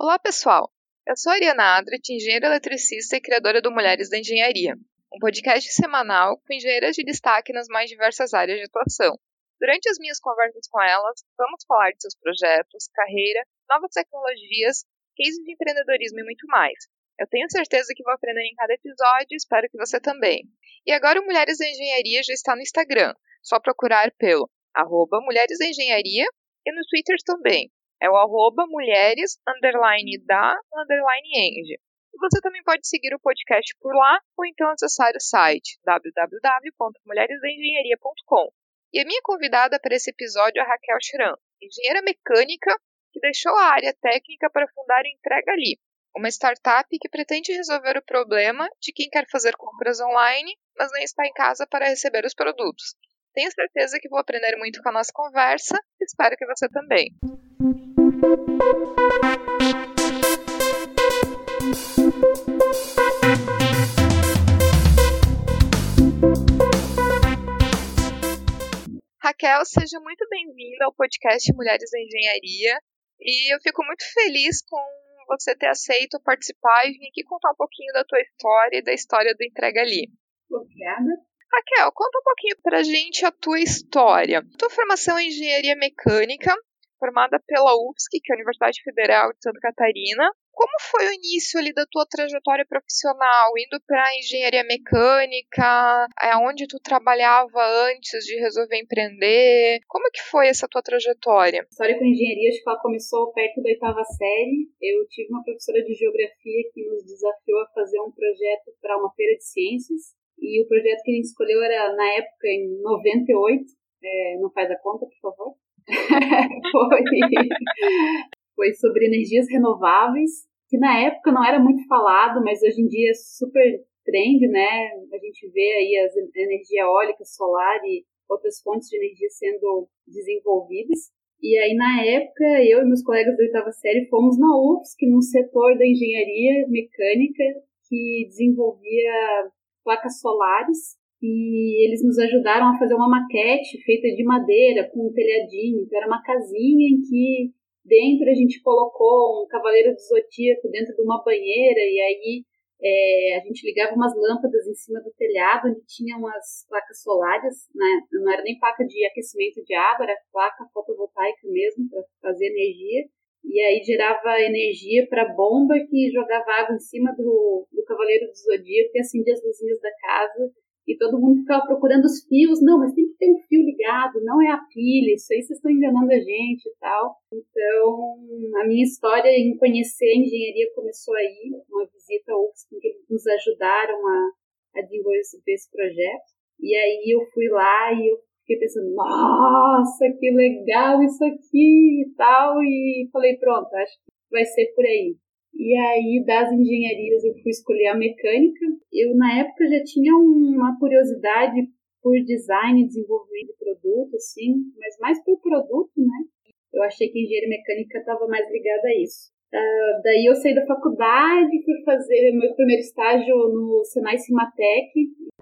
Olá, pessoal! Eu sou a Ariana Adret, engenheira eletricista e criadora do Mulheres da Engenharia, um podcast semanal com engenheiras de destaque nas mais diversas áreas de atuação. Durante as minhas conversas com elas, vamos falar de seus projetos, carreira, novas tecnologias, cases de empreendedorismo e muito mais. Eu tenho certeza que vou aprender em cada episódio e espero que você também. E agora o Mulheres da Engenharia já está no Instagram, só procurar pelo arroba Mulheres da Engenharia e no Twitter também, é o arroba mulheres, underline da, underline eng. E você também pode seguir o podcast por lá ou então acessar o site www.mulheresdaengenharia.com. E a minha convidada para esse episódio é a Raquel Schramm, engenheira mecânica que deixou a área técnica para fundar a Entrega Ali, uma startup que pretende resolver o problema de quem quer fazer compras online, mas nem está em casa para receber os produtos. Tenho certeza que vou aprender muito com a nossa conversa, espero que você também. Raquel, seja muito bem-vinda ao podcast Mulheres da Engenharia. E eu fico muito feliz com você ter aceito participar e vir aqui contar um pouquinho da tua história e da história do Entrega Ali. Obrigada. Raquel, conta um pouquinho pra gente a tua história. Tua formação em engenharia mecânica, formada pela UFSC, que é a Universidade Federal de Santa Catarina. Como foi o início ali da tua trajetória profissional, indo para engenharia mecânica, é onde tu trabalhava antes de resolver empreender? Como que foi essa tua trajetória? A história com engenharia, acho que ela começou perto da oitava série. Eu tive uma professora de geografia que nos desafiou a fazer um projeto para uma feira de ciências. E o projeto que a gente escolheu era, na época, em 98. É, não faz a conta, por favor? foi, foi sobre energias renováveis, que na época não era muito falado, mas hoje em dia é super trend, né? A gente vê aí as energia eólica, solar e outras fontes de energia sendo desenvolvidas. E aí, na época, eu e meus colegas da oitava série fomos na UFSC, num setor da engenharia mecânica que desenvolvia placas solares e eles nos ajudaram a fazer uma maquete feita de madeira com um telhadinho. Então era uma casinha em que dentro a gente colocou um cavaleiro do zodíaco dentro de uma banheira e aí é, a gente ligava umas lâmpadas em cima do telhado onde tinha umas placas solares, né? não era nem placa de aquecimento de água, era placa fotovoltaica mesmo para fazer energia. E aí gerava energia para bomba que jogava água em cima do, do cavaleiro do zodíaco e acendia as luzinhas da casa e todo mundo ficava procurando os fios. Não, mas tem que ter um fio ligado, não é a pilha, isso aí vocês estão enganando a gente e tal. Então, a minha história em conhecer a engenharia começou aí, uma visita ao UFSC, que eles nos ajudaram a, a desenvolver esse projeto. E aí eu fui lá e eu fiquei pensando, nossa, que legal isso aqui e tal. E falei, pronto, acho que vai ser por aí. E aí, das engenharias, eu fui escolher a mecânica. Eu, na época, já tinha uma curiosidade por design desenvolvimento de produto, assim, mas mais por produto, né? Eu achei que engenharia mecânica estava mais ligada a isso. Uh, daí eu saí da faculdade, fui fazer meu primeiro estágio no Senai Cimatec.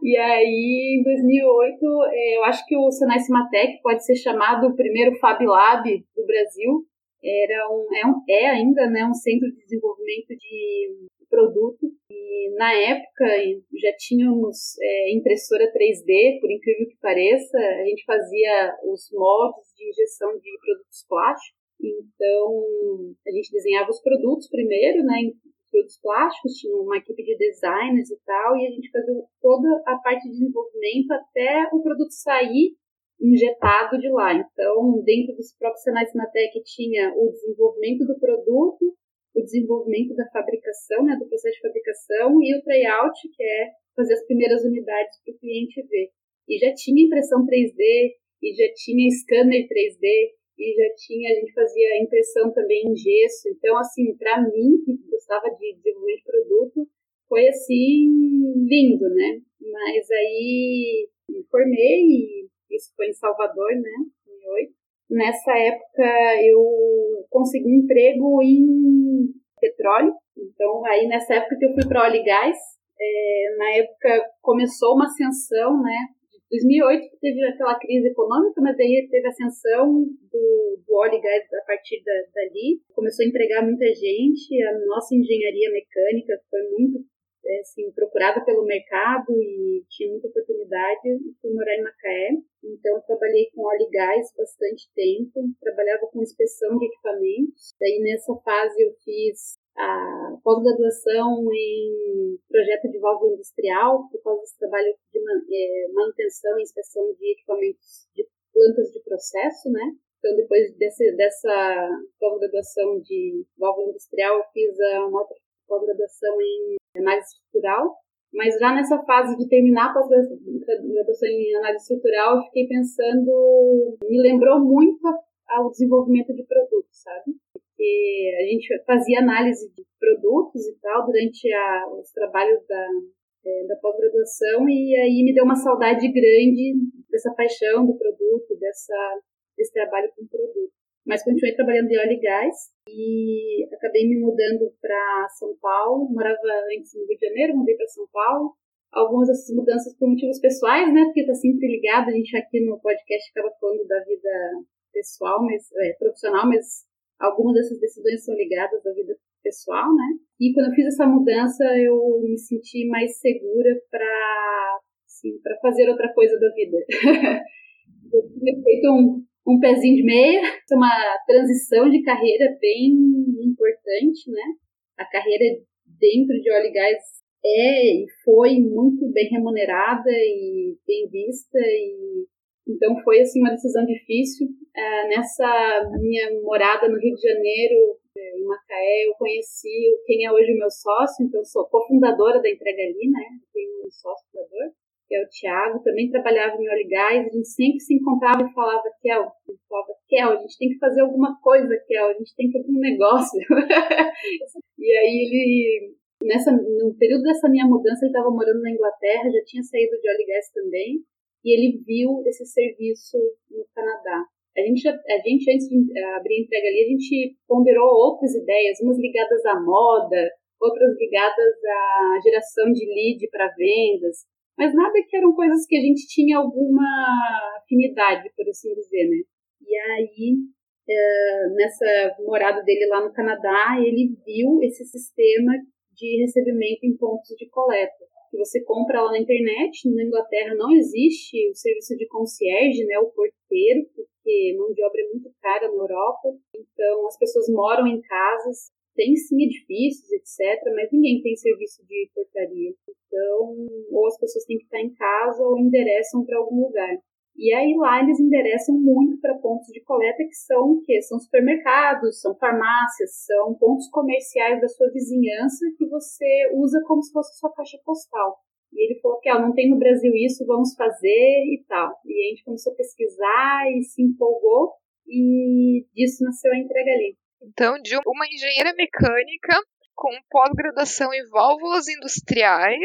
E aí, em 2008, eh, eu acho que o Senai Cimatec pode ser chamado o primeiro Fab Lab do Brasil, era um, é, um, é ainda né, um centro de desenvolvimento de produto. E na época já tínhamos é, impressora 3D, por incrível que pareça, a gente fazia os moldes de injeção de produtos plásticos, então a gente desenhava os produtos primeiro, né, produtos plásticos, tinha uma equipe de designers e tal, e a gente fazia toda a parte de desenvolvimento até o produto sair injetado de lá. Então, dentro dos próprios Senai Cimatec tinha o desenvolvimento do produto, o desenvolvimento da fabricação, né, do processo de fabricação e o tryout, que é fazer as primeiras unidades para o cliente ver. E já tinha impressão 3D, e já tinha scanner 3D, e já tinha, a gente fazia impressão também em gesso. Então, assim, para mim, que gostava de desenvolver de produto, foi assim, lindo, né? Mas aí me formei e isso foi em Salvador, né, em 2008. Nessa época eu consegui um emprego em petróleo, então aí nessa época que eu fui para óleo e gás, é, na época começou uma ascensão, né, 2008 teve aquela crise econômica, mas daí teve a ascensão do, do óleo e gás a partir da, dali. Começou a empregar muita gente, a nossa engenharia mecânica foi muito é, assim, procurada pelo mercado e tinha muita oportunidade. E fui morar em Macaé, então trabalhei com óleo e gás bastante tempo, trabalhava com inspeção de equipamentos. Daí nessa fase eu fiz a pós-graduação em projeto de válvula industrial, por causa desse trabalho de é, manutenção e inspeção de equipamentos de plantas de processo, né? Então, depois desse, dessa pós-graduação de válvula industrial, eu fiz uma outra pós-graduação em análise estrutural, mas já nessa fase de terminar a pós-graduação em análise estrutural, eu fiquei pensando, me lembrou muito ao desenvolvimento de produtos, sabe? Porque a gente fazia análise de produtos e tal durante a, os trabalhos da, é, da pós-graduação e aí me deu uma saudade grande dessa paixão do produto, dessa, desse trabalho com o produto. Mas continuei trabalhando em óleo e gás e acabei me mudando para São Paulo. Morava antes no Rio de Janeiro, mudei para São Paulo. Algumas dessas mudanças por motivos pessoais, né? Porque está sempre ligado. A gente aqui no podcast acaba falando da vida pessoal, mas é, profissional, mas algumas dessas decisões são ligadas à vida pessoal, né? E quando eu fiz essa mudança, eu me senti mais segura para assim, para fazer outra coisa da vida. eu tinha feito um, um pezinho de meia, uma transição de carreira bem importante, né? A carreira dentro de óleo e gás é e foi muito bem remunerada e bem vista e então foi assim uma decisão difícil. É, nessa minha morada no Rio de Janeiro, em Macaé, eu conheci quem é hoje o meu sócio, então eu sou cofundadora da Entrega Ali, né? Eu tenho um sócio fundador, que é o Thiago, também trabalhava em óleo gás, a gente sempre se encontrava e falava, Kel, falava, Kel, a gente tem que fazer alguma coisa, Kel, a gente tem que abrir um negócio. e aí ele, nessa, no período dessa minha mudança, ele estava morando na Inglaterra, já tinha saído de óleo e gás também, e ele viu esse serviço no Canadá. A gente, a gente, antes de abrir a entrega ali, a gente ponderou outras ideias, umas ligadas à moda, outras ligadas à geração de lead para vendas, mas nada que eram coisas que a gente tinha alguma afinidade, por assim dizer, né? E aí, é, nessa morada dele lá no Canadá, ele viu esse sistema de recebimento em pontos de coleta que você compra lá na internet. Na Inglaterra não existe o serviço de concierge, né, o porteiro, porque mão de obra é muito cara na Europa. Então as pessoas moram em casas, tem sim edifícios, etc, mas ninguém tem serviço de portaria. Então, ou as pessoas têm que estar em casa ou endereçam para algum lugar. E aí lá eles endereçam muito para pontos de coleta que são o quê? São supermercados, são farmácias, são pontos comerciais da sua vizinhança que você usa como se fosse sua caixa postal. E ele falou que ah, não tem no Brasil isso, vamos fazer e tal. E a gente começou a pesquisar e se empolgou e disso nasceu a entrega ali. Então, de uma engenheira mecânica com pós-graduação em válvulas industriais,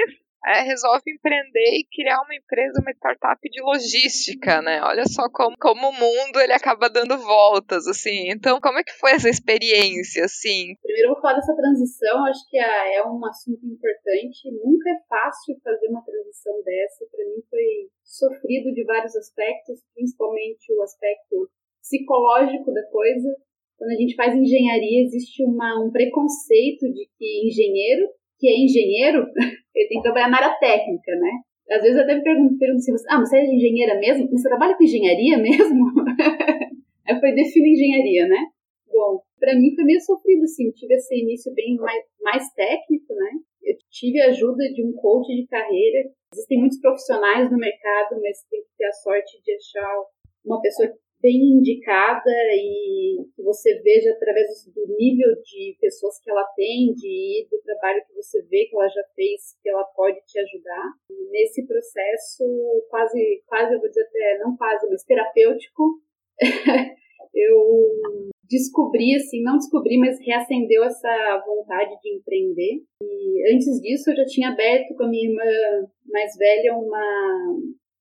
é, resolve empreender e criar uma empresa, uma startup de logística, né? Olha só como, como o mundo ele acaba dando voltas, assim. Então, como é que foi essa experiência, assim? Primeiro eu vou falar dessa transição, acho que é um assunto importante. Nunca é fácil fazer uma transição dessa. Para mim foi sofrido de vários aspectos, principalmente o aspecto psicológico da coisa. Quando a gente faz engenharia, existe uma, um preconceito de que engenheiro que é engenheiro, ele tem que trabalhar na área técnica, né? Às vezes eu até me pergunto, pergunto assim, ah, você é engenheira mesmo? Você trabalha com engenharia mesmo? Aí foi defino engenharia, né? Bom, para mim foi meio sofrido, assim, tive esse início bem mais, mais técnico, né? Eu tive a ajuda de um coach de carreira. Existem muitos profissionais no mercado, mas tem que ter a sorte de achar uma pessoa bem indicada e que você veja através do nível de pessoas que ela tem, de do trabalho que você vê que ela já fez, que ela pode te ajudar. E nesse processo, quase, quase eu vou dizer até, não quase, mas terapêutico, eu descobri, assim, não descobri, mas reacendeu essa vontade de empreender. E antes disso, eu já tinha aberto com a minha irmã mais velha uma.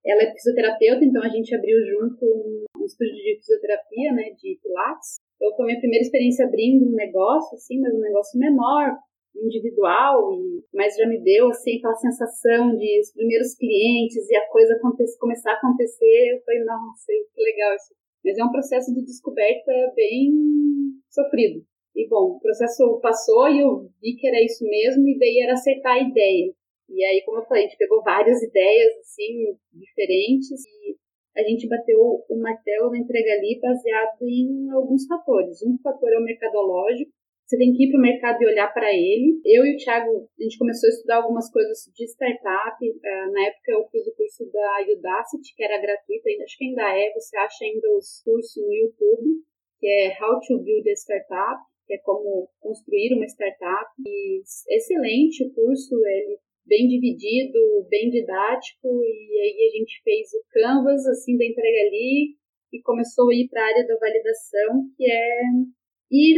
Ela é fisioterapeuta, então a gente abriu junto um um estúdio de fisioterapia, né, de pilates. Então foi minha primeira experiência abrindo um negócio, assim, mas um negócio menor, individual, e, mas já me deu assim aquela sensação de os primeiros clientes e a coisa começar a acontecer. Eu falei, nossa, que legal isso. Mas é um processo de descoberta bem sofrido. E bom, o processo passou e eu vi que era isso mesmo, e daí era acertar a ideia. E aí, como eu falei, a gente pegou várias ideias assim diferentes e a gente bateu o martelo na entrega ali baseado em alguns fatores. Um fator é o mercadológico, você tem que ir para o mercado e olhar para ele. Eu e o Thiago, a gente começou a estudar algumas coisas de startup. Uh, na época eu fiz o curso da Udacity, que era gratuito, acho que ainda é. Você acha ainda os cursos no YouTube, que é How to Build a Startup, que é como construir uma startup. E excelente o curso, ele bem dividido, bem didático. E aí a gente fez o canvas assim da entrega ali e começou a ir para a área da validação, que é ir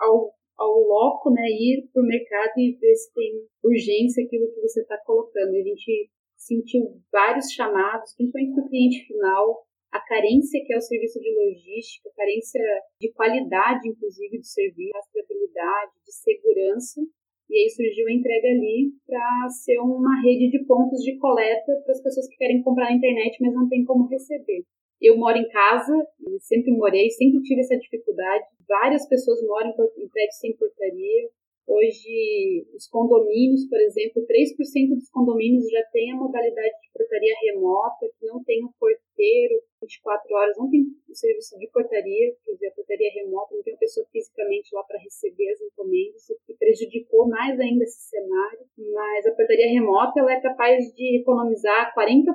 ao ao loco, né, ir para o mercado e ver se tem urgência aquilo que você está colocando. A gente sentiu vários chamados, principalmente para o cliente final, a carência que é o serviço de logística, a carência de qualidade, inclusive, do serviço, rastreabilidade, de segurança. E aí surgiu a entrega ali para ser uma rede de pontos de coleta para as pessoas que querem comprar na internet, mas não tem como receber. Eu moro em casa, sempre morei, sempre tive essa dificuldade. Várias pessoas moram em prédios sem portaria. Hoje, os condomínios, por exemplo, 3% dos condomínios já tem a modalidade de portaria remota, que não tem o porteiro 24 horas, não tem o serviço de portaria, quer dizer, a portaria remota, não tem a pessoa fisicamente lá para receber as encomendas, o que prejudicou mais ainda esse cenário. Mas a portaria remota ela é capaz de economizar 40%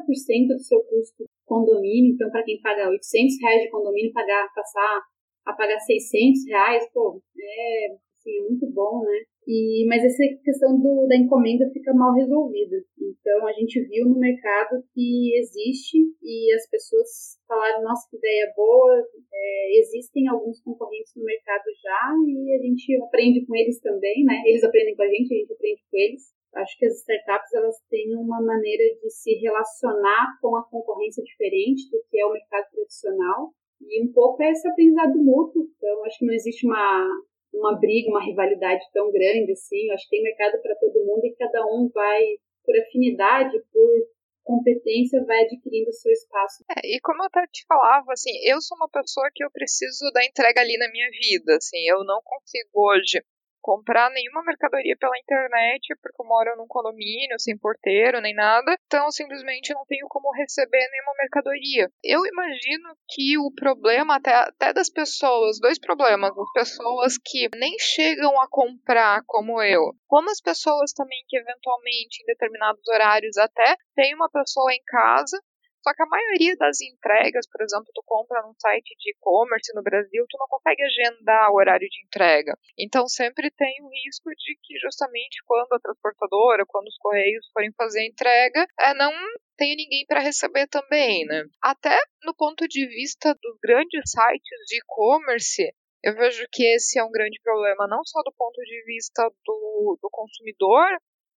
do seu custo condomínio, então para quem paga 800 reais de condomínio, pagar, passar a pagar 600 reais, pô, é, assim, é muito bom, né? E, mas essa questão do, da encomenda fica mal resolvida. Então a gente viu no mercado que existe e as pessoas falaram, nossa, que ideia boa, é, existem alguns concorrentes no mercado já e a gente aprende com eles também, né? Eles aprendem com a gente, a gente aprende com eles. Acho que as startups elas têm uma maneira de se relacionar com a concorrência diferente do que é o mercado tradicional. E um pouco é esse aprendizado mútuo. Então, acho que não existe uma, uma briga, uma rivalidade tão grande assim. Eu acho que tem mercado para todo mundo e cada um vai, por afinidade, por competência, vai adquirindo seu espaço. É, e como eu até te falava, assim, eu sou uma pessoa que eu preciso da entrega ali na minha vida, assim, eu não consigo hoje comprar nenhuma mercadoria pela internet, porque eu moro num condomínio sem porteiro nem nada, então simplesmente não tenho como receber nenhuma mercadoria. Eu imagino que o problema até, até das pessoas, dois problemas, as pessoas que nem chegam a comprar como eu, como as pessoas também que eventualmente em determinados horários até tem uma pessoa em casa só que a maioria das entregas, por exemplo, tu compra num site de e-commerce no Brasil, tu não consegue agendar o horário de entrega. Então sempre tem o risco de que justamente quando a transportadora, quando os correios forem fazer a entrega, é, não tenha ninguém para receber também, né? Até no ponto de vista dos grandes sites de e-commerce, eu vejo que esse é um grande problema, não só do ponto de vista do, do consumidor,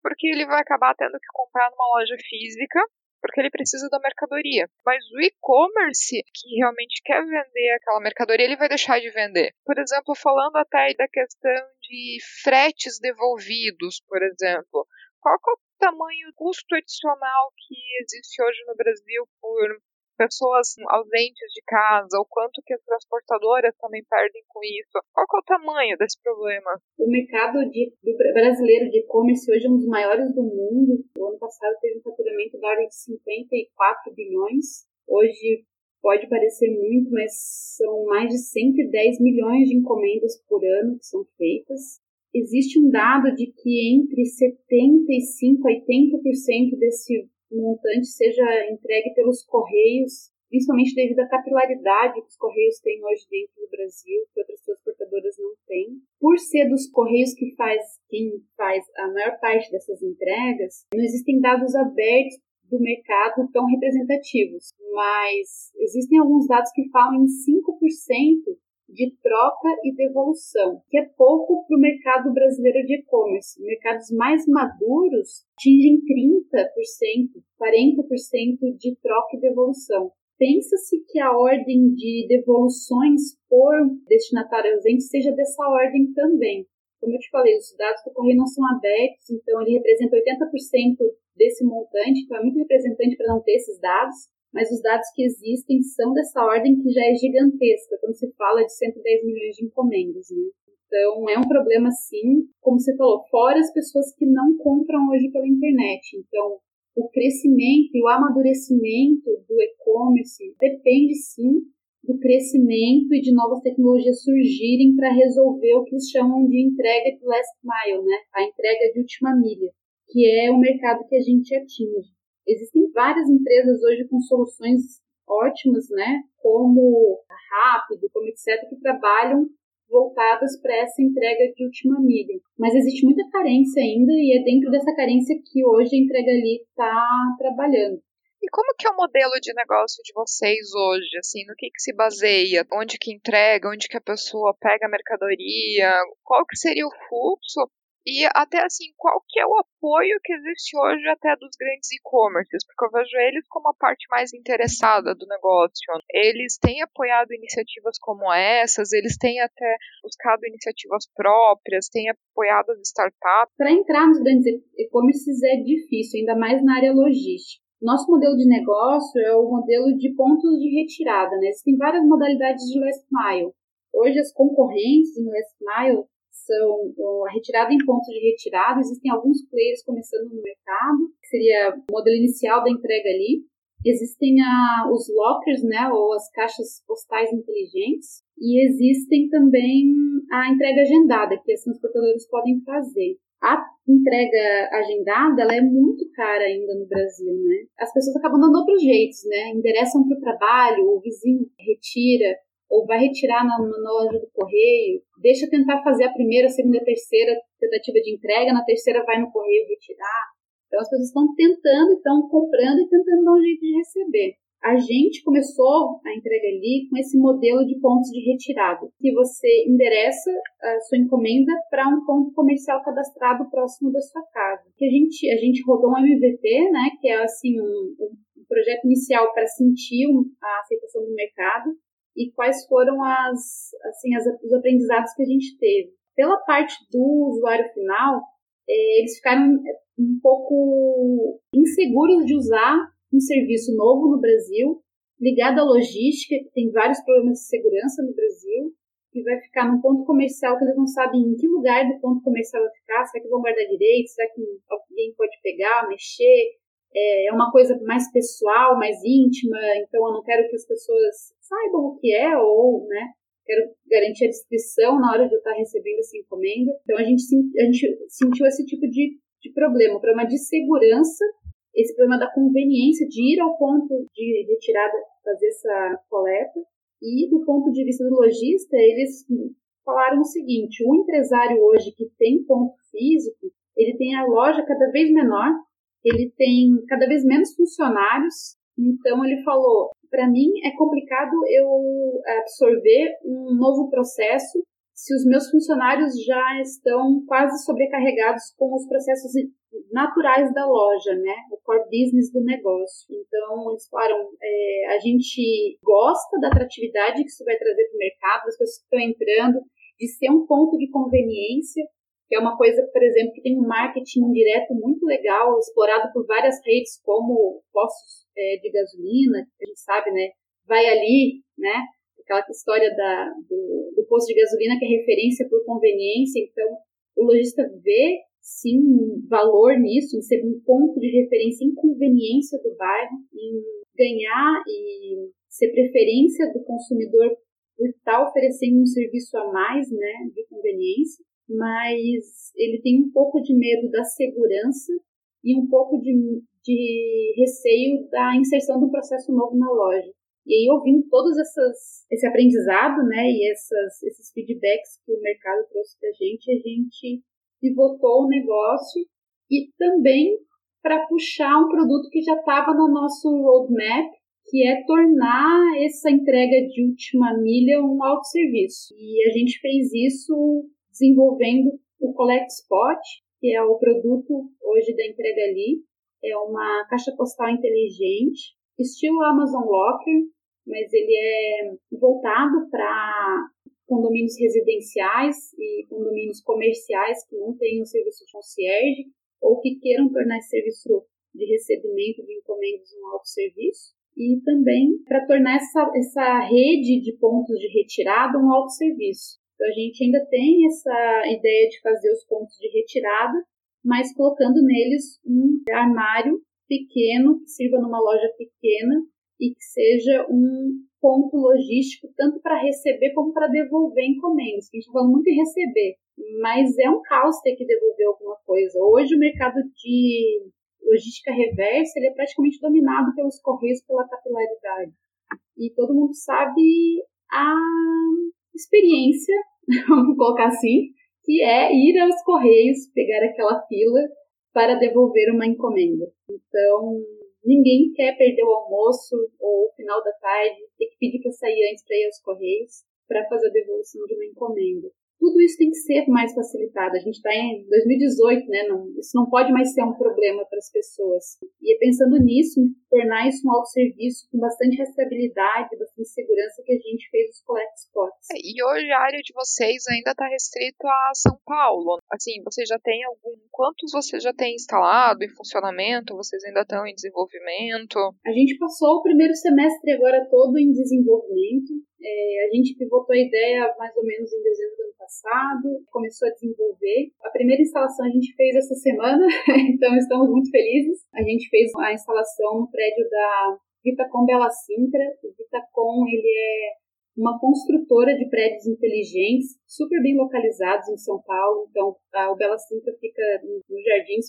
porque ele vai acabar tendo que comprar numa loja física porque ele precisa da mercadoria. Mas o e-commerce, que realmente quer vender aquela mercadoria, ele vai deixar de vender. Por exemplo, falando até da questão de fretes devolvidos, por exemplo. Qual é o tamanho, custo adicional que existe hoje no Brasil por pessoas ausentes de casa, o quanto que as transportadoras também perdem com isso. Qual é o tamanho desse problema? O mercado de, do brasileiro de e-commerce hoje é um dos maiores do mundo. O ano passado teve um faturamento da ordem de 54 bilhões. Hoje pode parecer muito, mas são mais de 110 milhões de encomendas por ano que são feitas. Existe um dado de que entre 75% e 80% desse montante seja entregue pelos Correios, principalmente devido à capilaridade que os Correios têm hoje dentro do Brasil, que outras transportadoras não têm. Por ser dos Correios que faz, quem faz a maior parte dessas entregas, não existem dados abertos do mercado tão representativos, mas existem alguns dados que falam em 5% de troca e devolução, que é pouco para o mercado brasileiro de e-commerce. Mercados mais maduros atingem 30%, 40% de troca e devolução. Pensa-se que a ordem de devoluções por destinatário ausente seja dessa ordem também. como eu te falei, os dados do correio não são abertos, então ele representa 80% desse montante, então é muito representante para não ter esses dados, mas os dados que existem são dessa ordem que já é gigantesca, quando se fala de 110 milhões de encomendas, né? Então, é um problema sim, como você falou, fora as pessoas que não compram hoje pela internet. Então, o crescimento e o amadurecimento do e-commerce depende sim do crescimento e de novas tecnologias surgirem para resolver o que eles chamam de entrega de last mile, né? A entrega de última milha, que é o mercado que a gente atinge. Existem várias empresas hoje com soluções ótimas, né? Como Rápido, como etc, que trabalham voltadas para essa entrega de última milha. Mas existe muita carência ainda e é dentro dessa carência que hoje a entrega ali está trabalhando. E como que é o modelo de negócio de vocês hoje? Assim, no que, que se baseia? Onde que entrega? Onde que a pessoa pega a mercadoria? Qual que seria o fluxo? E até assim, qual que é o apoio que existe hoje até dos grandes e-commerces? Porque eu vejo eles como a parte mais interessada do negócio. Eles têm apoiado iniciativas como essas, eles têm até buscado iniciativas próprias, têm apoiado as startups. Para entrar nos grandes e-commerces é difícil, ainda mais na área logística. Nosso modelo de negócio é o modelo de pontos de retirada, né? Existem várias modalidades de last mile. Hoje as concorrentes no last mile a retirada em pontos de retirada. Existem alguns players começando no mercado, que seria o modelo inicial da entrega ali. Existem a, os lockers, né, ou as caixas postais inteligentes. E existem também a entrega agendada, que os transportadores podem fazer. A entrega agendada, ela é muito cara ainda no Brasil, né? As pessoas acabam dando outros jeitos, né? Endereçam para o trabalho, o vizinho retira, ou vai retirar na, na, loja do correio, deixa tentar fazer a primeira, a segunda, a terceira tentativa de entrega, na terceira vai no correio retirar. Então as pessoas estão tentando, estão comprando e tentando dar um jeito de receber. A gente começou a entrega ali com esse modelo de pontos de retirada, que você endereça a sua encomenda para um ponto comercial cadastrado próximo da sua casa. Que a gente a gente rodou um MVP, né, que é assim um, um projeto inicial para sentir a aceitação do mercado e quais foram as, assim, as, os aprendizados que a gente teve. Pela parte do usuário final, é, eles ficaram um pouco inseguros de usar um serviço novo no Brasil, ligado à logística, que tem vários problemas de segurança no Brasil, e vai ficar num ponto comercial que eles não sabem em que lugar do ponto comercial vai ficar, será que vão guardar direito, será que alguém pode pegar, mexer, é, é uma coisa mais pessoal, mais íntima, então eu não quero que as pessoas saibam o que é ou, né, quero garantir a descrição na hora de eu estar recebendo essa encomenda. Então a gente, a gente sentiu esse tipo de, de problema, problema de segurança, esse problema da conveniência de ir ao ponto de retirada, fazer essa coleta, e do ponto de vista do lojista, eles falaram o seguinte, o empresário hoje que tem ponto físico, ele tem a loja cada vez menor, ele tem cada vez menos funcionários, então ele falou: para mim é complicado eu absorver um novo processo se os meus funcionários já estão quase sobrecarregados com os processos naturais da loja, né? O core business do negócio. Então, eles falaram, é, a gente gosta da atratividade que isso vai trazer para o mercado, das pessoas que estão entrando, de ser um ponto de conveniência, é uma coisa, por exemplo, que tem um marketing indireto muito legal, explorado por várias redes, como postos é, de gasolina, que a gente sabe, né? Vai ali, né? Aquela história da, do, do posto de gasolina que é referência por conveniência, então o lojista vê sim um valor nisso, em ser um ponto de referência em conveniência do bairro, em ganhar e ser preferência do consumidor por estar oferecendo um serviço a mais, né, de conveniência mas ele tem um pouco de medo da segurança e um pouco de, de receio da inserção do processo novo na loja. E aí, ouvindo todos essas, esse aprendizado, né, e essas, esses feedbacks que o mercado trouxe para a gente, a gente pivotou o negócio e também para puxar um produto que já estava no nosso roadmap, que é tornar essa entrega de última milha um autosserviço. E a gente fez isso desenvolvendo o Collect Spot, que é o produto hoje da entrega ali. É uma caixa postal inteligente, estilo Amazon Locker, mas ele é voltado para condomínios residenciais e condomínios comerciais que não tenham serviço de concierge ou que queiram tornar esse serviço de recebimento de encomendas um autosserviço e também para tornar essa, essa rede de pontos de retirada um autosserviço. Então a gente ainda tem essa ideia de fazer os pontos de retirada, mas colocando neles um armário pequeno que sirva numa loja pequena e que seja um ponto logístico tanto para receber como para devolver encomendas. A gente está falando muito em receber, mas é um caos ter que devolver alguma coisa. Hoje o mercado de logística reversa ele é praticamente dominado pelos correios pela capilaridade. E todo mundo sabe a experiência, vamos colocar assim, que é ir aos correios, pegar aquela fila para devolver uma encomenda. Então, ninguém quer perder o almoço ou o final da tarde, ter que pedir para sair antes para ir aos correios para fazer a devolução de uma encomenda tudo isso tem que ser mais facilitado. A gente está em 2018, né? Não, isso não pode mais ser um problema para as pessoas. E é pensando nisso, em tornar isso um autosserviço com bastante rastreabilidade, bastante segurança que a gente fez os collect spots. É, e hoje a área de vocês ainda está restrito a São Paulo. Assim, vocês já têm algum. Quantos vocês já têm instalado em funcionamento? Vocês ainda estão em desenvolvimento? A gente passou o primeiro semestre agora todo em desenvolvimento. É, a gente pivotou a ideia mais ou menos em dezembro do ano passado, começou a desenvolver. A primeira instalação a gente fez essa semana, então estamos muito felizes. A gente fez a instalação no prédio da Vitacom Bela Sintra. O Vitacom ele é uma construtora de prédios inteligentes, super bem localizados em São Paulo. Então, a, Bela Sintra fica nos Jardins,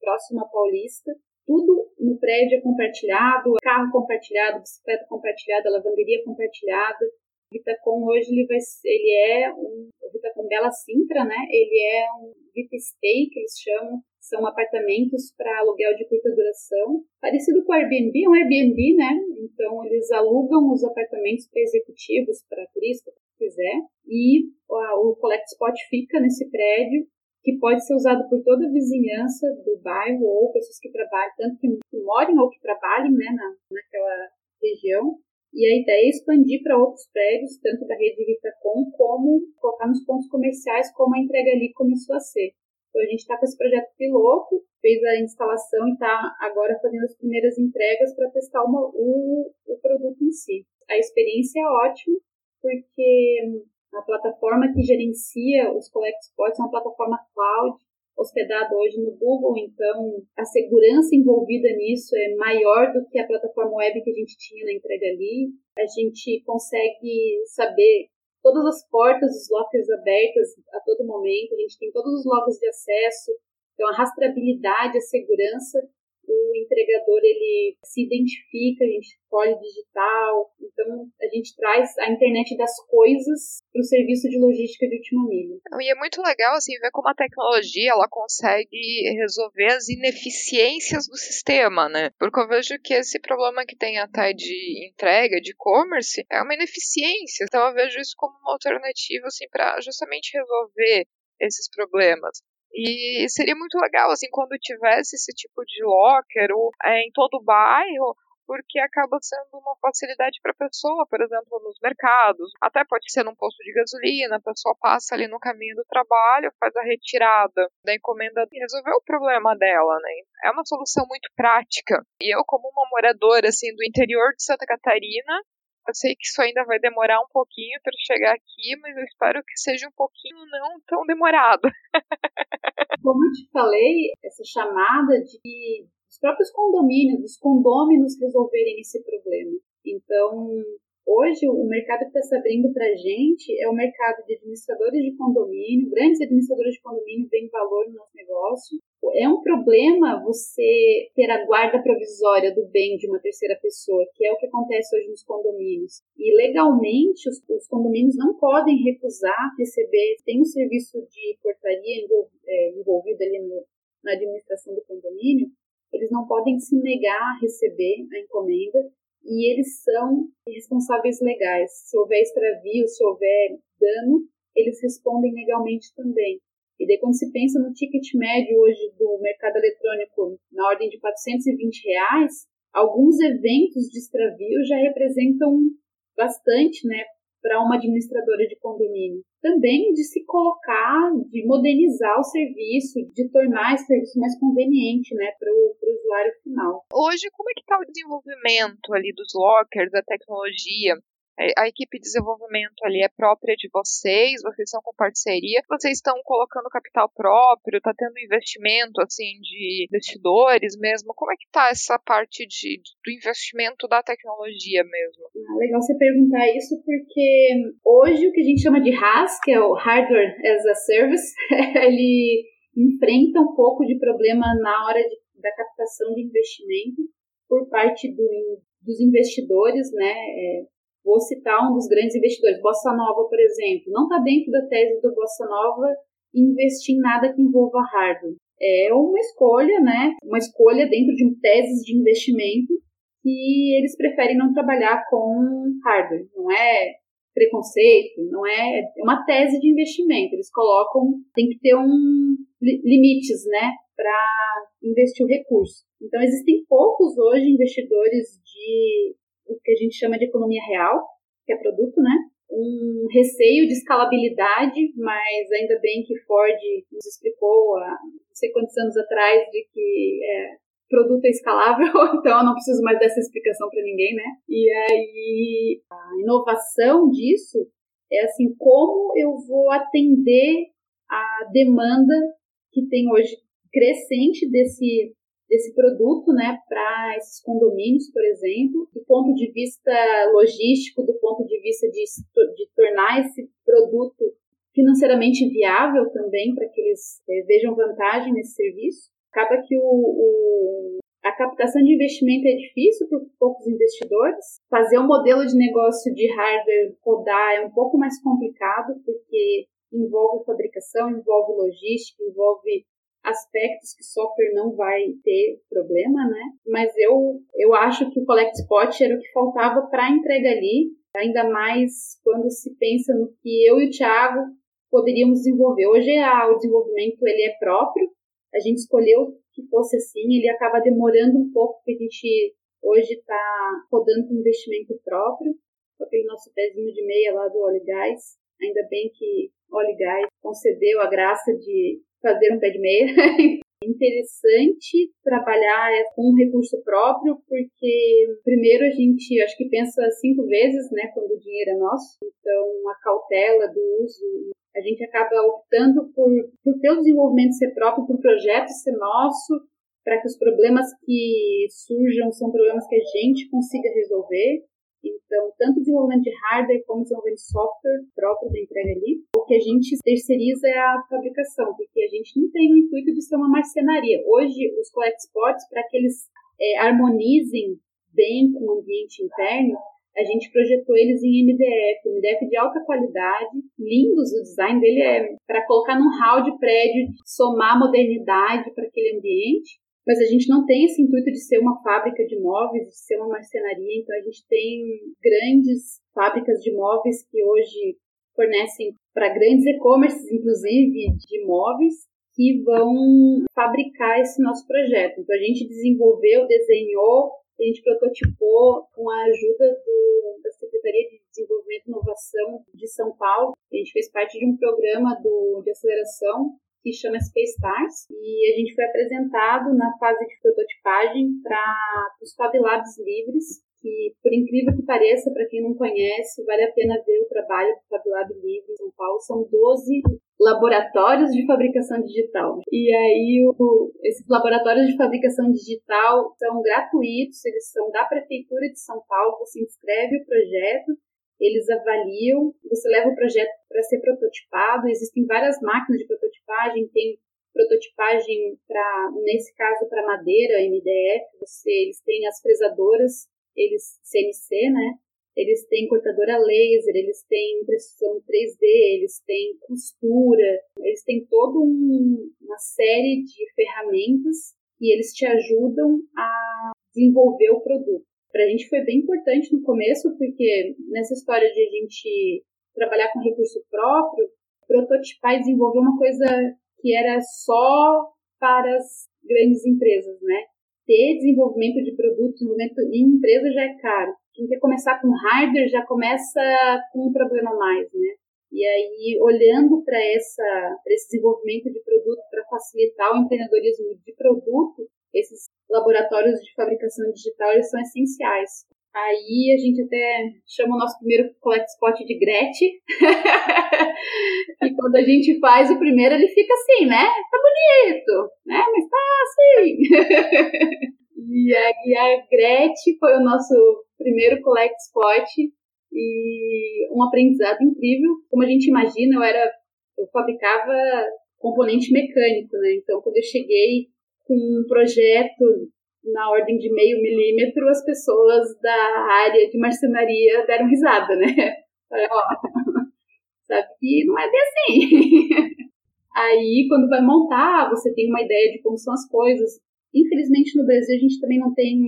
próximo à Paulista. Tudo no prédio é compartilhado, carro compartilhado, bicicleta compartilhada, lavanderia compartilhada. O Vitacom hoje ele, vai, ele é um o Vitacom Bela Sintra, né? Ele é um Vita Stay, que eles chamam, são apartamentos para aluguel de curta duração, parecido com o Airbnb, é um Airbnb, né? Então eles alugam os apartamentos para executivos, para turistas, se quiser, e o Collect Spot fica nesse prédio que pode ser usado por toda a vizinhança do bairro ou pessoas que trabalham, tanto que, que morem ou que trabalhem né, na, naquela região. E a ideia é expandir para outros prédios, tanto da rede Vitacom, como colocar nos pontos comerciais, como a entrega ali começou a ser. Então a gente está com esse projeto piloto, fez a instalação e está agora fazendo as primeiras entregas para testar uma, o, o produto em si. A experiência é ótima, porque a plataforma que gerencia os Collect Spots é uma plataforma cloud, hospedada hoje no Google, então a segurança envolvida nisso é maior do que a plataforma web que a gente tinha na entrega ali. A gente consegue saber todas as portas, os lockers abertas a todo momento, a gente tem todos os logs de acesso, então a rastreabilidade, a segurança o entregador ele se identifica, a gente escolhe digital, então a gente traz a internet das coisas para o serviço de logística de última milha. E é muito legal assim ver como a tecnologia ela consegue resolver as ineficiências do sistema, né? Porque eu vejo que esse problema que tem até de entrega, de e-commerce, é uma ineficiência. Então eu vejo isso como uma alternativa assim para justamente resolver esses problemas. E seria muito legal, assim, quando tivesse esse tipo de locker ou, é, em todo o bairro, porque acaba sendo uma facilidade para a pessoa, por exemplo, nos mercados. Até pode ser num posto de gasolina, a pessoa passa ali no caminho do trabalho, faz a retirada da encomenda e resolveu o problema dela, né? É uma solução muito prática. E eu, como uma moradora assim do interior de Santa Catarina, eu sei que isso ainda vai demorar um pouquinho para chegar aqui, mas eu espero que seja um pouquinho não tão demorado. Como eu te falei, essa chamada de os próprios condomínios, os condôminos resolverem esse problema. Então, hoje o mercado que está se abrindo para a gente é o mercado de administradores de condomínio, grandes administradores de condomínio veem valor no nosso negócio. É um problema você ter a guarda provisória do bem de uma terceira pessoa, que é o que acontece hoje nos condomínios. E legalmente os, os condomínios não podem recusar receber, tem um serviço de portaria é, envolvido ali no, na administração do condomínio, eles não podem se negar a receber a encomenda e eles são responsáveis legais. Se houver extravio, se houver dano, eles respondem legalmente também. E daí, quando se pensa no ticket médio hoje do mercado eletrônico na ordem de 420 reais, alguns eventos de extravio já representam bastante, né? Para uma administradora de condomínio. Também de se colocar, de modernizar o serviço, de tornar esse serviço mais conveniente né, para o usuário final. Hoje, como é que está o desenvolvimento ali dos lockers, da tecnologia? A equipe de desenvolvimento ali é própria de vocês, vocês são com parceria, vocês estão colocando capital próprio, está tendo investimento assim de investidores mesmo. Como é que está essa parte de, do investimento da tecnologia mesmo? Ah, legal você perguntar isso porque hoje o que a gente chama de HAS, que é o Hardware as a Service, ele enfrenta um pouco de problema na hora de, da captação de investimento por parte do, dos investidores, né? É, Vou citar um dos grandes investidores, Bossa Nova, por exemplo. Não está dentro da tese do Bossa Nova investir em nada que envolva hardware. É uma escolha, né? Uma escolha dentro de teses de investimento que eles preferem não trabalhar com hardware. Não é preconceito, não é, é uma tese de investimento. Eles colocam, tem que ter um limites, né, para investir o recurso. Então existem poucos hoje investidores de o que a gente chama de economia real, que é produto, né? Um receio de escalabilidade, mas ainda bem que Ford nos explicou há não sei quantos anos atrás de que é, produto é escalável, então eu não preciso mais dessa explicação para ninguém, né? E aí a inovação disso é assim, como eu vou atender a demanda que tem hoje crescente desse desse produto, né, para esses condomínios, por exemplo, do ponto de vista logístico, do ponto de vista de, de tornar esse produto financeiramente viável também para que eles é, vejam vantagem nesse serviço. Acaba que o, o, a captação de investimento é difícil por poucos investidores. Fazer um modelo de negócio de hardware rodar é um pouco mais complicado porque envolve fabricação, envolve logística, envolve aspectos que software não vai ter problema, né? Mas eu, eu acho que o Collect Spot era o que faltava para entrega ali, ainda mais quando se pensa no que eu e o Thiago poderíamos desenvolver. Hoje a, o desenvolvimento ele é próprio, a gente escolheu que fosse assim, ele acaba demorando um pouco, porque a gente hoje está rodando com investimento próprio, com aquele nosso pezinho de meia lá do Óleo. Ainda bem que Óleo concedeu a graça de fazer um pé de meia. interessante trabalhar com um recurso próprio, porque primeiro a gente acho que pensa cinco vezes, né, quando o dinheiro é nosso, então a cautela do uso, a gente acaba optando por, por ter o desenvolvimento ser próprio, por projeto ser nosso, para que os problemas que surjam são problemas que a gente consiga resolver. Então, tanto desenvolvimento de hardware como desenvolvimento de software próprio da entrega ali. O que a gente terceiriza é a fabricação, porque a gente não tem o intuito de ser uma marcenaria. Hoje, os collect spots, para que eles é, harmonizem bem com o ambiente interno, a gente projetou eles em MDF, MDF de alta qualidade, lindos, o design dele é para colocar num hall de prédio, somar modernidade para aquele ambiente mas a gente não tem esse intuito de ser uma fábrica de móveis, de ser uma marcenaria, então a gente tem grandes fábricas de móveis que hoje fornecem para grandes e-commerces, inclusive, de móveis, que vão fabricar esse nosso projeto. Então a gente desenvolveu, desenhou, a gente prototipou com a ajuda do, da Secretaria de Desenvolvimento e Inovação de São Paulo. A gente fez parte de um programa do, de aceleração que chama Space Stars, e a gente foi apresentado na fase de prototipagem para os Fab Labs livres, que, por incrível que pareça, para quem não conhece, vale a pena ver o trabalho do Fab Lab Livre em São Paulo. São 12 laboratórios de fabricação digital. E aí, o, esses laboratórios de fabricação digital são gratuitos, eles são da Prefeitura de São Paulo, você inscreve o projeto, eles avaliam, você leva o projeto para ser prototipado, existem várias máquinas de prototipagem, tem prototipagem para, nesse caso, para madeira, MDF, você, eles têm as fresadoras, eles CNC, né? Eles têm cortadora laser, eles têm impressão 3D, eles têm costura, eles têm toda um, uma série de ferramentas e eles te ajudam a desenvolver o produto para a gente foi bem importante no começo, porque nessa história de a gente trabalhar com recurso próprio, prototipar e desenvolver uma coisa que era só para as grandes empresas, né? ter desenvolvimento de produto, desenvolvimento em empresa já é caro. Quem quer começar com hardware já começa com um problema a mais, né? E aí, olhando para esse desenvolvimento de produto para facilitar o empreendedorismo de produto, esses laboratórios de fabricação digital eles são essenciais. Aí a gente até chama o nosso primeiro collect spot de Gretchen. e quando a gente faz o primeiro, ele fica assim, né? Tá bonito, né? Mas tá assim. e a Gretchen foi o nosso primeiro collect spot e um aprendizado incrível. Como a gente imagina, eu era eu fabricava componente mecânico, né? Então quando eu cheguei com um projeto na ordem de meio milímetro, as pessoas da área de marcenaria deram risada, né? Sabe que não é bem assim. Aí, quando vai montar, você tem uma ideia de como são as coisas. Infelizmente, no Brasil, a gente também não tem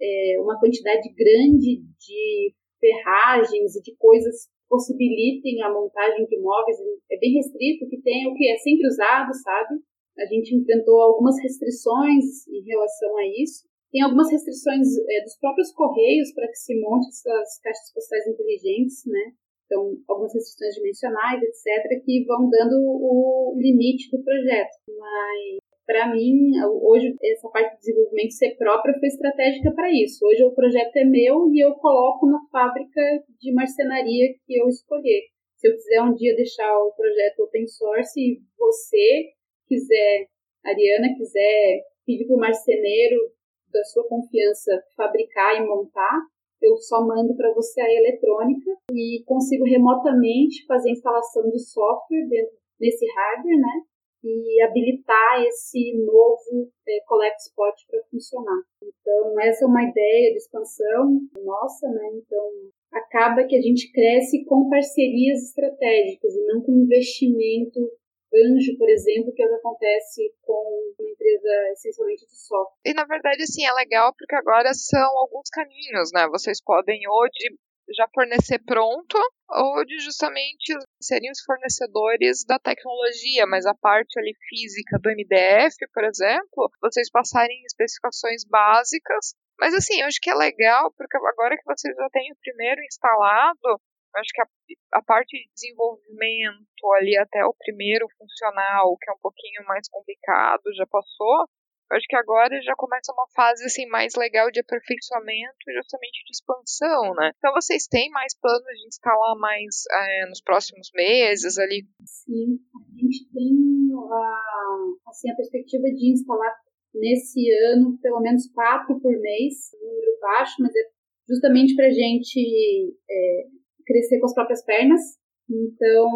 é, uma quantidade grande de ferragens e de coisas que possibilitem a montagem de móveis. É bem restrito, que tem o que é sempre usado, sabe? A gente enfrentou algumas restrições em relação a isso. Tem algumas restrições é, dos próprios correios para que se monte essas caixas postais inteligentes, né? Então, algumas restrições dimensionais, etc., que vão dando o limite do projeto. Mas, para mim, hoje, essa parte de desenvolvimento ser própria foi estratégica para isso. Hoje, o projeto é meu e eu coloco na fábrica de marcenaria que eu escolher. Se eu quiser um dia deixar o projeto open source e você quiser, Ariana quiser pedir para o marceneiro da sua confiança fabricar e montar, eu só mando para você a eletrônica e consigo remotamente fazer a instalação de software dentro desse hardware, né? E habilitar esse novo é, Collect Spot para funcionar. Então, essa é uma ideia de expansão nossa, né? Então, acaba que a gente cresce com parcerias estratégicas e não com investimento anjo, por exemplo, que é o que acontece com uma empresa essencialmente de software. E na verdade, assim, é legal porque agora são alguns caminhos, né? Vocês podem ou de já fornecer pronto ou de justamente serem os fornecedores da tecnologia, mas a parte ali física do MDF, por exemplo, vocês passarem especificações básicas. Mas assim, eu acho que é legal, porque agora que vocês já têm o primeiro instalado, acho que a, a, parte de desenvolvimento ali até o primeiro funcional, que é um pouquinho mais complicado, já passou. Acho que agora já começa uma fase assim mais legal de aperfeiçoamento justamente de expansão, né? Então vocês têm mais planos de instalar mais é, nos próximos meses ali? Sim, a gente tem a, assim, a perspectiva de instalar nesse ano pelo menos quatro por mês, um número baixo, mas é justamente para a gente é, crescer com as próprias pernas. Então,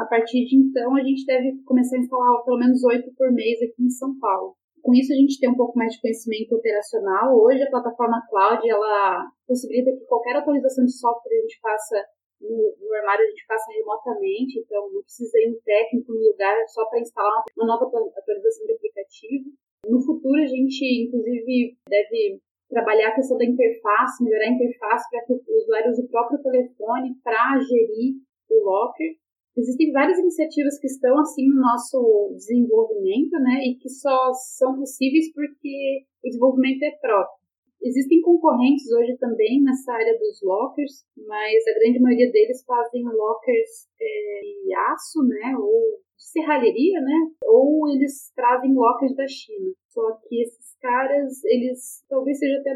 a partir de então, a gente deve começar a instalar pelo menos oito por mês aqui em São Paulo. Com isso, a gente tem um pouco mais de conhecimento operacional. Hoje, a plataforma cloud, ela possibilita que qualquer atualização de software a gente faça no, no armário, a gente faça remotamente. Então, não precisa ir um técnico no lugar só para instalar uma nova atualização de aplicativo. No futuro, a gente, inclusive, deve trabalhar a questão da interface, melhorar a interface para que o usuário use o próprio telefone para gerir o locker. Existem várias iniciativas que estão assim no nosso desenvolvimento, né, e que só são possíveis porque o desenvolvimento é próprio. Existem concorrentes hoje também nessa área dos lockers, mas a grande maioria deles fazem lockers é, de aço, né, ou de serralheria, né, ou eles trazem lockers da China. Só que esses caras, eles talvez seja até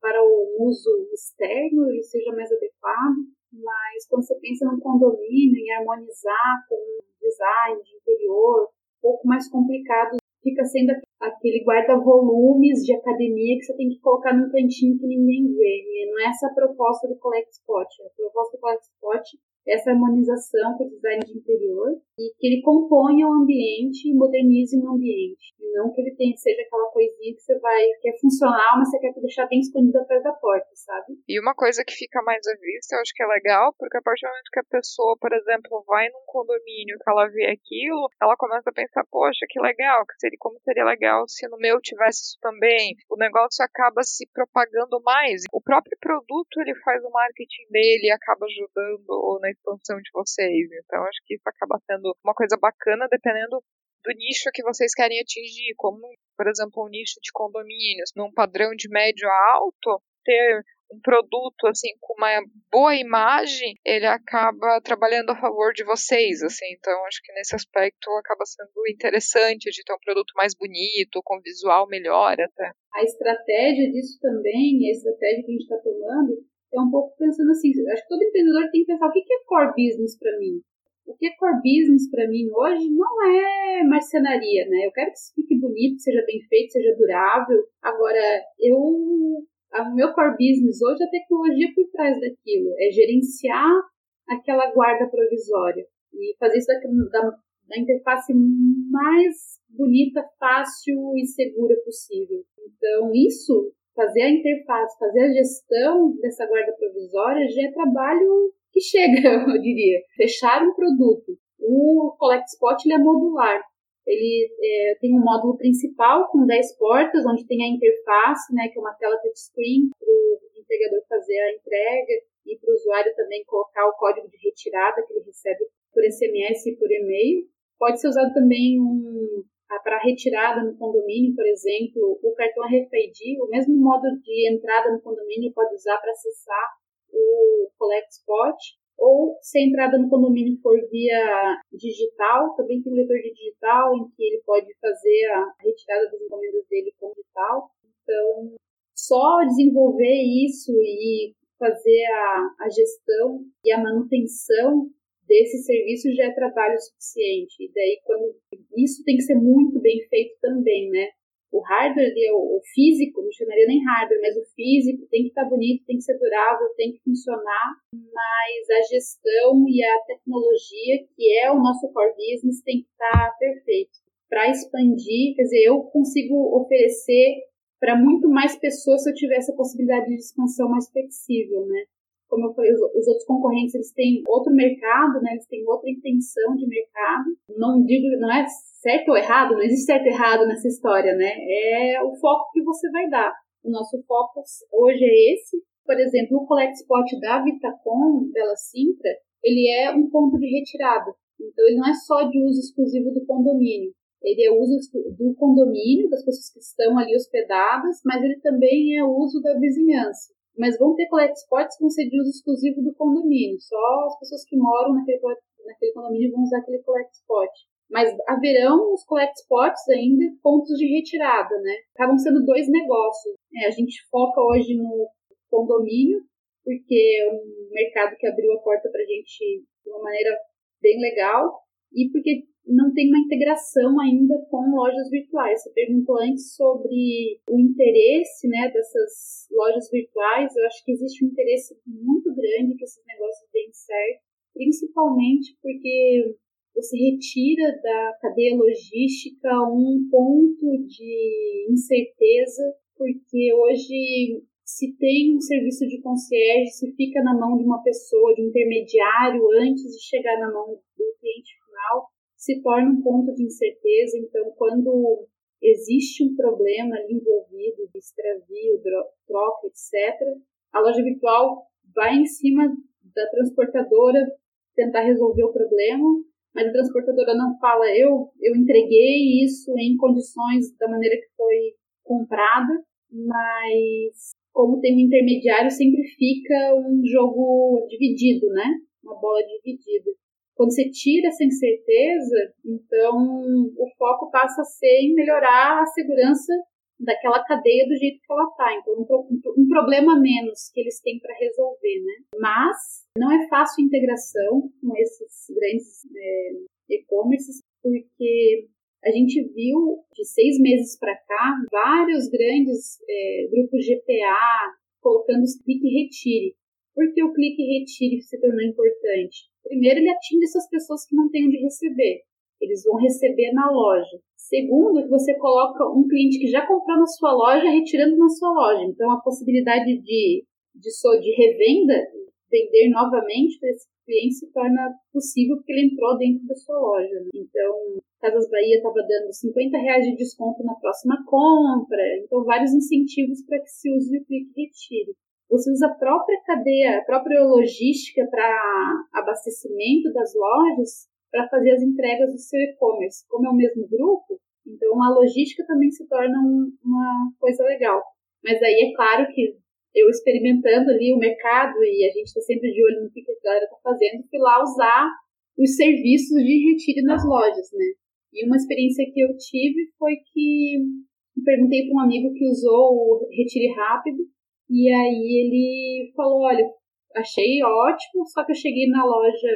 para o uso externo, ele seja mais adequado, mas quando você pensa num condomínio, em harmonizar com design de interior, um pouco mais complicado, fica sendo aquele guarda-volumes de academia que você tem que colocar num cantinho que ninguém vê. E não é essa a proposta do Collect Spot. A proposta do Collect Spot essa harmonização com o design de interior e que ele componha o ambiente e modernize o ambiente. E não que ele tenha, seja aquela coisinha que você vai, quer funcionar, mas você quer deixar bem escondido atrás da porta, sabe? E uma coisa que fica mais à vista, eu acho que é legal, porque a partir do momento que a pessoa, por exemplo, vai num condomínio que ela vê aquilo, ela começa a pensar, poxa, que legal, que seria, como seria legal se no meu tivesse isso também. O negócio acaba se propagando mais. O próprio produto, ele faz o marketing dele e acaba ajudando na expansão de vocês. Então, acho que isso acaba sendo uma coisa bacana dependendo do nicho que vocês querem atingir, como por exemplo, um nicho de condomínios, num padrão de médio a alto, ter um produto assim com uma boa imagem, ele acaba trabalhando a favor de vocês, assim. Então acho que nesse aspecto acaba sendo interessante de ter um produto mais bonito, com visual melhor até. A estratégia disso também, a estratégia que a gente está tomando, é um pouco pensando assim, acho que todo empreendedor tem que pensar o que é core business para mim. O que é core business para mim hoje não é marcenaria, né? Eu quero que isso fique bonito, seja bem feito, seja durável. Agora, eu o meu core business hoje é a tecnologia por trás daquilo, é gerenciar aquela guarda provisória e fazer isso da, da, da interface mais bonita, fácil e segura possível. Então, isso, fazer a interface, fazer a gestão dessa guarda provisória já é trabalho que chega, eu diria. Fechar um produto. O Collect Spot ele é modular. Ele é, tem um módulo principal com 10 portas, onde tem a interface, né, que é uma tela touchscreen para o entregador fazer a entrega e para o usuário também colocar o código de retirada que ele recebe por SMS e por e-mail. Pode ser usado também um, para retirada no condomínio, por exemplo, o cartão RFID, o mesmo modo de entrada no condomínio pode usar para acessar o Collect Spot ou se a entrada no condomínio for via digital, também tem um leitor de digital em que ele pode fazer a retirada das encomendas dele com digital. Então, só desenvolver isso e fazer a, a gestão e a manutenção desse serviço já é trabalho suficiente. E daí, quando isso tem que ser muito bem feito também, né? O hardware ali, o, físico, não chamaria nem hardware, mas o físico tem que estar tá bonito, tem que ser durável, tem que funcionar, mas a gestão e a tecnologia, que é o nosso core business, tem que estar tá perfeito. Para expandir, quer dizer, eu consigo oferecer para muito mais pessoas se eu tivesse a possibilidade de expansão mais flexível, né? Como eu falei, os, os outros concorrentes eles têm outro mercado, né? Eles têm outra intenção de mercado. Não digo, não é certo ou errado, não existe certo e errado nessa história, né? É o foco que você vai dar. O nosso foco hoje é esse. Por exemplo, o Collect Spot da Vitacom, Bela Sintra, ele é um ponto de retirada. Então, ele não é só de uso exclusivo do condomínio. Ele é uso do condomínio, das pessoas que estão ali hospedadas, mas ele também é uso da vizinhança. Mas vão ter collect spots que vão ser de uso exclusivo do condomínio. Só as pessoas que moram naquele, naquele condomínio vão usar aquele collect spot mas haverão os collect spots ainda pontos de retirada, né? Acabam sendo dois negócios. É, a gente foca hoje no condomínio, porque é um mercado que abriu a porta para a gente de uma maneira bem legal, e porque não tem uma integração ainda com lojas virtuais. Você perguntou antes sobre o interesse né, dessas lojas virtuais. Eu acho que existe um interesse muito grande que esses negócios deem certo, principalmente porque você retira da cadeia logística um ponto de incerteza, porque hoje se tem um serviço de concierge, se fica na mão de uma pessoa, de um intermediário, antes de chegar na mão do cliente final, se torna um ponto de incerteza. Então, quando existe um problema ali envolvido de extravio, troca, etc., a loja virtual vai em cima da transportadora tentar resolver o problema mas a transportadora não fala, eu, eu entreguei isso em condições da maneira que foi comprada, mas como tem um intermediário, sempre fica um jogo dividido, né? Uma bola dividida. Quando você tira essa incerteza, então o foco passa a ser em melhorar a segurança daquela cadeia do jeito que ela está. Então, um, um, problema menos que eles têm para resolver, né? Mas não é fácil a integração com esses grandes é, e-commerces, porque a gente viu de seis meses para cá vários grandes é, grupos GPA colocando os clique retire. Por que o clique retire se tornou importante? Primeiro, ele atinge essas pessoas que não têm onde receber. Eles vão receber na loja. Segundo, que você coloca um cliente que já comprou na sua loja retirando na sua loja. Então, a possibilidade de, de, de revenda, vender novamente para esse cliente se torna possível porque ele entrou dentro da sua loja. Né? Então, Casas Bahia estava dando 50 reais de desconto na próxima compra. Então, vários incentivos para que se use o clique retire. Você usa a própria cadeia, a própria logística para abastecimento das lojas para fazer as entregas do seu e-commerce. Como é o mesmo grupo, então a logística também se torna um, uma coisa legal. Mas aí é claro que eu experimentando ali o mercado e a gente está sempre de olho no que a galera está fazendo, fui lá usar os serviços de retire nas lojas, né? E uma experiência que eu tive foi que perguntei para um amigo que usou o Retire Rápido e aí ele falou, olha, achei ótimo, só que eu cheguei na loja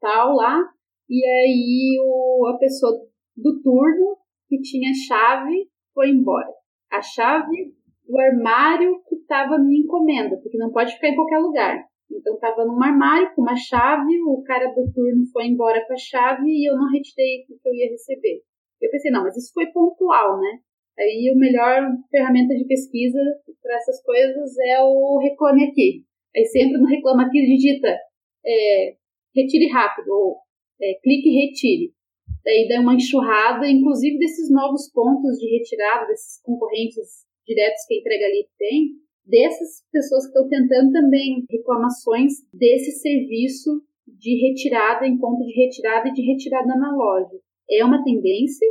tal lá e aí o, a pessoa do turno que tinha chave foi embora. A chave do armário que estava me encomenda, porque não pode ficar em qualquer lugar. Então estava num armário com uma chave, o cara do turno foi embora com a chave e eu não retirei o que eu ia receber. Eu pensei, não, mas isso foi pontual, né? Aí a melhor ferramenta de pesquisa para essas coisas é o Reclame Aqui. Aí sempre no Reclame Aqui digita é, retire rápido ou é, clique e retire. Daí dá uma enxurrada, inclusive desses novos pontos de retirada, desses concorrentes diretos que a entrega ali tem, dessas pessoas que estão tentando também reclamações desse serviço de retirada em ponto de retirada e de retirada na loja. É uma tendência,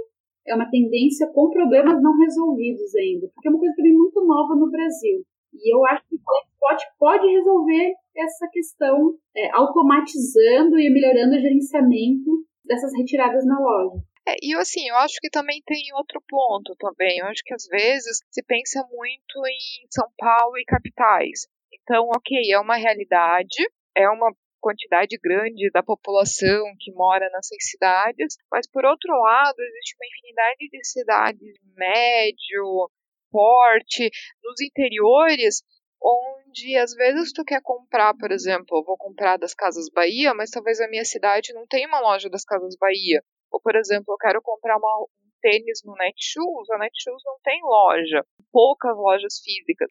é uma tendência com problemas não resolvidos ainda, porque é uma coisa também muito nova no Brasil. E eu acho que pode, pode resolver essa questão é, automatizando e melhorando o gerenciamento dessas retiradas na loja. É, e assim, eu acho que também tem outro ponto também. Eu acho que às vezes se pensa muito em São Paulo e capitais. Então, ok, é uma realidade, é uma quantidade grande da população que mora nessas cidades, mas por outro lado, existe uma infinidade de cidades médio, porte, nos interiores, onde às vezes tu quer comprar, por exemplo, eu vou comprar das Casas Bahia, mas talvez a minha cidade não tenha uma loja das Casas Bahia. Ou, por exemplo, eu quero comprar uma, um tênis no Netshoes, a Netshoes não tem loja, poucas lojas físicas.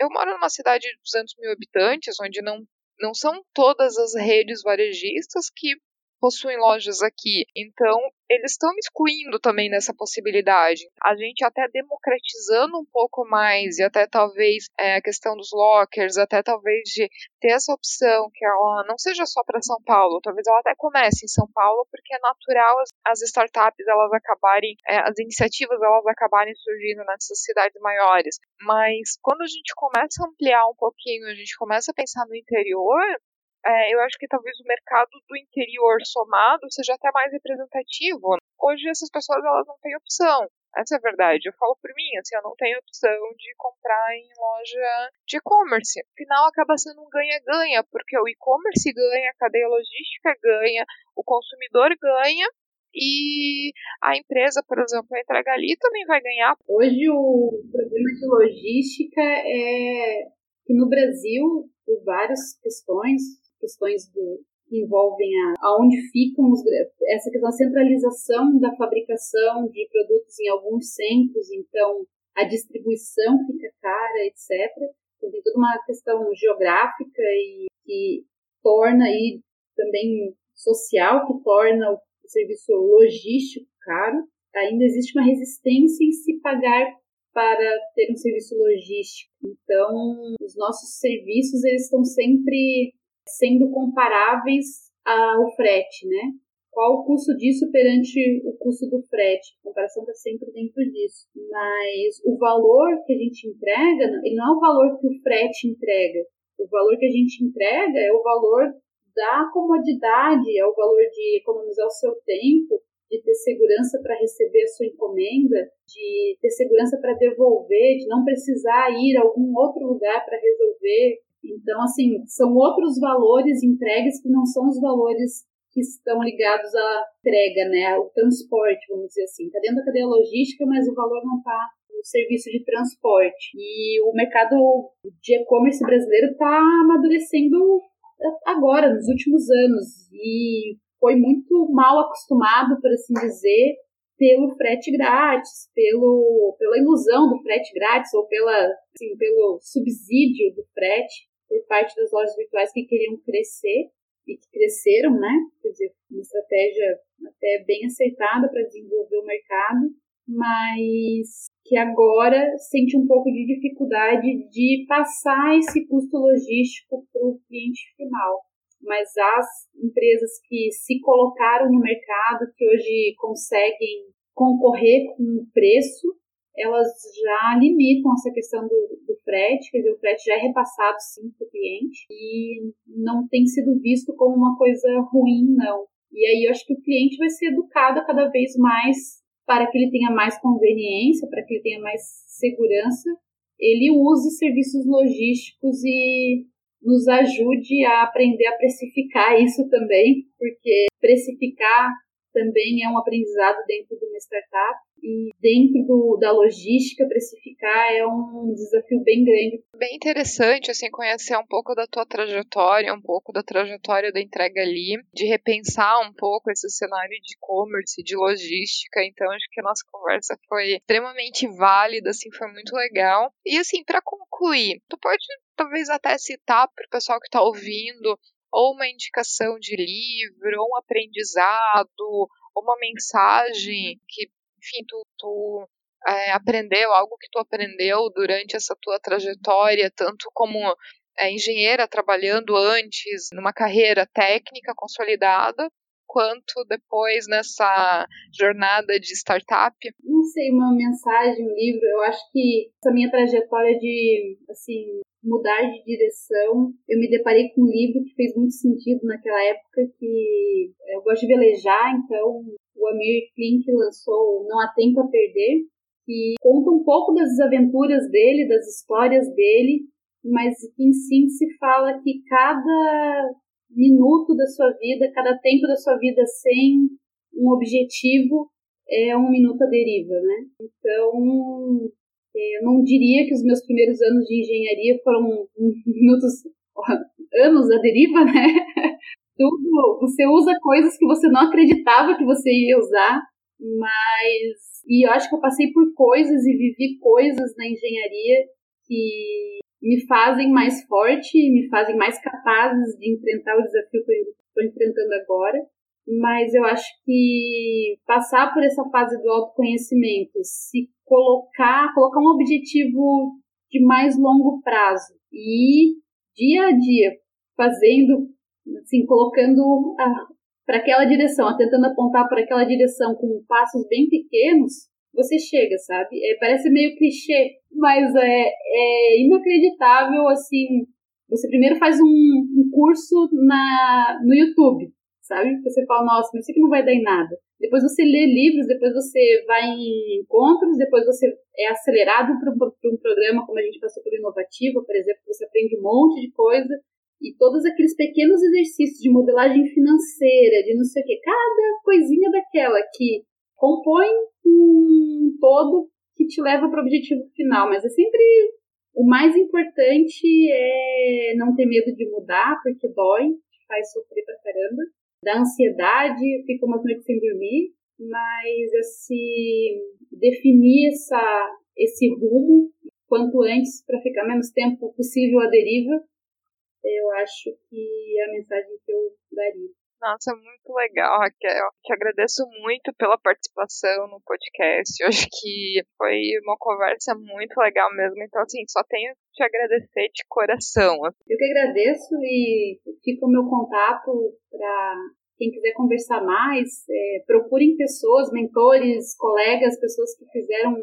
Eu moro numa cidade de 200 mil habitantes, onde não não são todas as redes varejistas que possuem lojas aqui. Então, eles estão excluindo também nessa possibilidade. A gente até democratizando um pouco mais, e até talvez é, a questão dos lockers, até talvez de ter essa opção que ela não seja só para São Paulo, talvez ela até comece em São Paulo, porque é natural as, as startups elas acabarem, é, as iniciativas elas acabarem surgindo nessas cidades maiores. Mas quando a gente começa a ampliar um pouquinho, a gente começa a pensar no interior, é, eu acho que talvez o mercado do interior somado seja até mais representativo. Hoje essas pessoas elas não têm opção. Essa é a verdade. Eu falo por mim, assim, eu não tenho opção de comprar em loja de e-commerce. Afinal, acaba sendo um ganha-ganha, porque o e-commerce ganha, a cadeia logística ganha, o consumidor ganha e a empresa, por exemplo, a entrega ali também vai ganhar. Hoje o problema de logística é que no Brasil, por várias questões, questões do, que envolvem a, aonde ficam os, essa questão da centralização da fabricação de produtos em alguns centros, então a distribuição fica cara, etc. Então tem toda uma questão geográfica e que torna aí também social, que torna o serviço logístico caro. Ainda existe uma resistência em se pagar para ter um serviço logístico. Então, os nossos serviços eles estão sempre sendo comparáveis ao frete, né? Qual o custo disso perante o custo do frete? A comparação está sempre dentro disso. Mas o valor que a gente entrega, ele não é o valor que o frete entrega. O valor que a gente entrega é o valor da comodidade, é o valor de economizar o seu tempo, de ter segurança para receber a sua encomenda, de ter segurança para devolver, de não precisar ir a algum outro lugar para resolver então, assim, são outros valores entregues que não são os valores que estão ligados à entrega, né, o transporte, vamos dizer assim. Está dentro da cadeia logística, mas o valor não está no serviço de transporte. E o mercado de e-commerce brasileiro está amadurecendo agora, nos últimos anos, e foi muito mal acostumado, por assim dizer, pelo frete grátis, pelo, pela ilusão do frete grátis ou pela, assim, pelo subsídio do frete por parte das lojas virtuais que queriam crescer e que cresceram, né? Quer dizer, uma estratégia até bem aceitada para desenvolver o mercado, mas que agora sente um pouco de dificuldade de passar esse custo logístico para o cliente final. Mas as empresas que se colocaram no mercado, que hoje conseguem concorrer com o preço, elas já limitam essa questão do, do frete, quer dizer, o frete já é repassado sim para o cliente e não tem sido visto como uma coisa ruim, não. E aí eu acho que o cliente vai ser educado cada vez mais para que ele tenha mais conveniência, para que ele tenha mais segurança, ele use serviços logísticos e nos ajude a aprender a precificar isso também, porque precificar também é um aprendizado dentro de uma startup e dentro do, da logística precificar é um desafio bem grande. Bem interessante assim conhecer um pouco da tua trajetória, um pouco da trajetória da entrega ali, de repensar um pouco esse cenário de e-commerce, de logística. Então acho que a nossa conversa foi extremamente válida, assim, foi muito legal. E assim, para concluir, tu pode talvez até citar para o pessoal que está ouvindo ou uma indicação de livro, ou um aprendizado, ou uma mensagem que, enfim, tu, tu é, aprendeu, algo que tu aprendeu durante essa tua trajetória, tanto como é, engenheira trabalhando antes numa carreira técnica consolidada, quanto depois nessa jornada de startup? Não sei, uma mensagem, um livro. Eu acho que essa minha trajetória de, assim, mudar de direção, eu me deparei com um livro que fez muito sentido naquela época, que eu gosto de velejar, então o Amir Klink lançou Não Há Tempo a Perder, que conta um pouco das aventuras dele, das histórias dele, mas em síntese fala que cada minuto da sua vida, cada tempo da sua vida sem um objetivo é um minuto à deriva, né? Então, eu não diria que os meus primeiros anos de engenharia foram minutos, anos à deriva, né? Tudo, você usa coisas que você não acreditava que você ia usar, mas e eu acho que eu passei por coisas e vivi coisas na engenharia que me fazem mais forte, me fazem mais capazes de enfrentar o desafio que eu estou enfrentando agora. Mas eu acho que passar por essa fase do autoconhecimento, se colocar, colocar um objetivo de mais longo prazo e dia a dia fazendo, assim, colocando para aquela direção, tentando apontar para aquela direção com passos bem pequenos, você chega, sabe? É, parece meio clichê, mas é, é inacreditável, assim, você primeiro faz um, um curso na, no YouTube, sabe? Você fala, nossa, mas isso aqui não vai dar em nada. Depois você lê livros, depois você vai em encontros, depois você é acelerado para um programa como a gente passou por Inovativa, por exemplo, você aprende um monte de coisa e todos aqueles pequenos exercícios de modelagem financeira, de não sei o que, cada coisinha daquela que compõe um todo que te leva para o objetivo final, mas é sempre o mais importante é não ter medo de mudar, porque dói, te faz sofrer pra caramba da ansiedade, fica umas noites sem dormir, mas esse definir essa, esse rumo quanto antes para ficar menos tempo possível à deriva, eu acho que é a mensagem que eu daria. Nossa, muito legal, Raquel. Te agradeço muito pela participação no podcast. Eu acho que foi uma conversa muito legal mesmo. Então, assim, só tenho que te agradecer de coração. Eu que agradeço e fica o meu contato para quem quiser conversar mais. É, procurem pessoas, mentores, colegas, pessoas que fizeram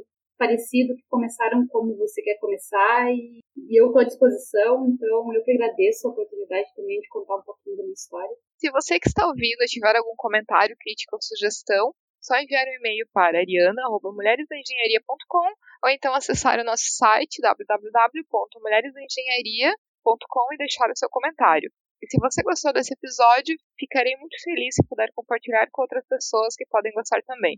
parecido, que começaram como você quer começar e, e eu estou à disposição, então eu que agradeço a oportunidade também de contar um pouquinho da minha história. Se você que está ouvindo tiver algum comentário, crítica ou sugestão, só enviar um e-mail para ariana.mulheresdaengenharia.com ou então acessar o nosso site www.mulheresdaengenharia.com e deixar o seu comentário. E se você gostou desse episódio, ficarei muito feliz se puder compartilhar com outras pessoas que podem gostar também.